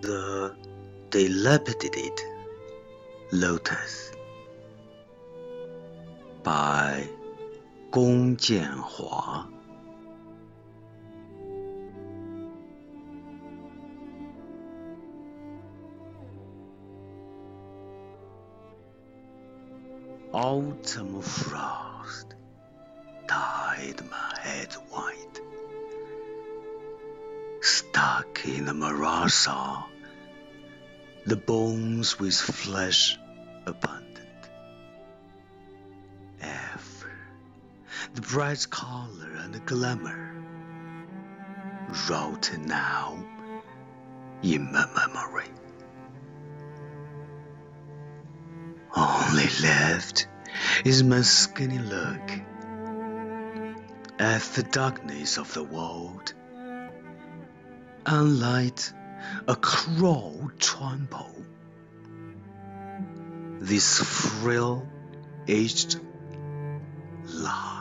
the dilapidated lotus by Gong Jianhua. Autumn frost dyed my head white, stuck in the mirage the bones with flesh abundant. Ever the bright color and the glamour wrought now in my memory. Only left is my skinny look at the darkness of the world, and light a crow trample this frail aged life.